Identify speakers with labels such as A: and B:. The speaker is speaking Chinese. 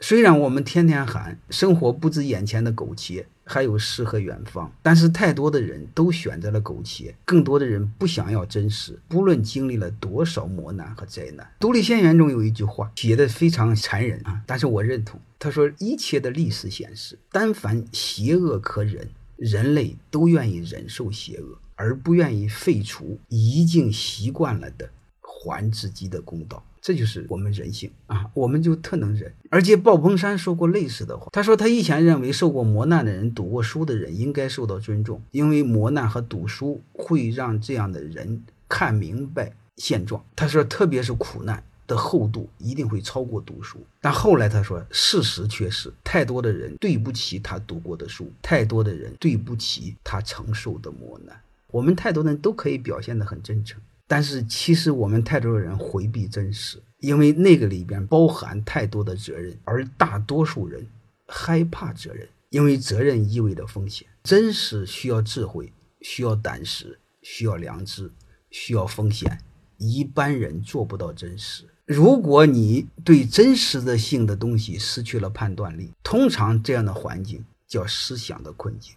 A: 虽然我们天天喊生活不止眼前的苟且，还有诗和远方，但是太多的人都选择了苟且，更多的人不想要真实。不论经历了多少磨难和灾难，《独立宣言》中有一句话写的非常残忍啊，但是我认同。他说：“一切的历史显示，但凡邪恶可忍，人类都愿意忍受邪恶，而不愿意废除已经习惯了的还自己的公道。”这就是我们人性啊，我们就特能忍。而且鲍鹏山说过类似的话，他说他以前认为受过磨难的人、读过书的人应该受到尊重，因为磨难和读书会让这样的人看明白现状。他说，特别是苦难的厚度一定会超过读书。但后来他说，事实却是太多的人对不起他读过的书，太多的人对不起他承受的磨难。我们太多人都可以表现得很真诚。但是其实我们太多的人回避真实，因为那个里边包含太多的责任，而大多数人害怕责任，因为责任意味着风险。真实需要智慧，需要胆识，需要良知，需要风险。一般人做不到真实。如果你对真实的性的东西失去了判断力，通常这样的环境叫思想的困境。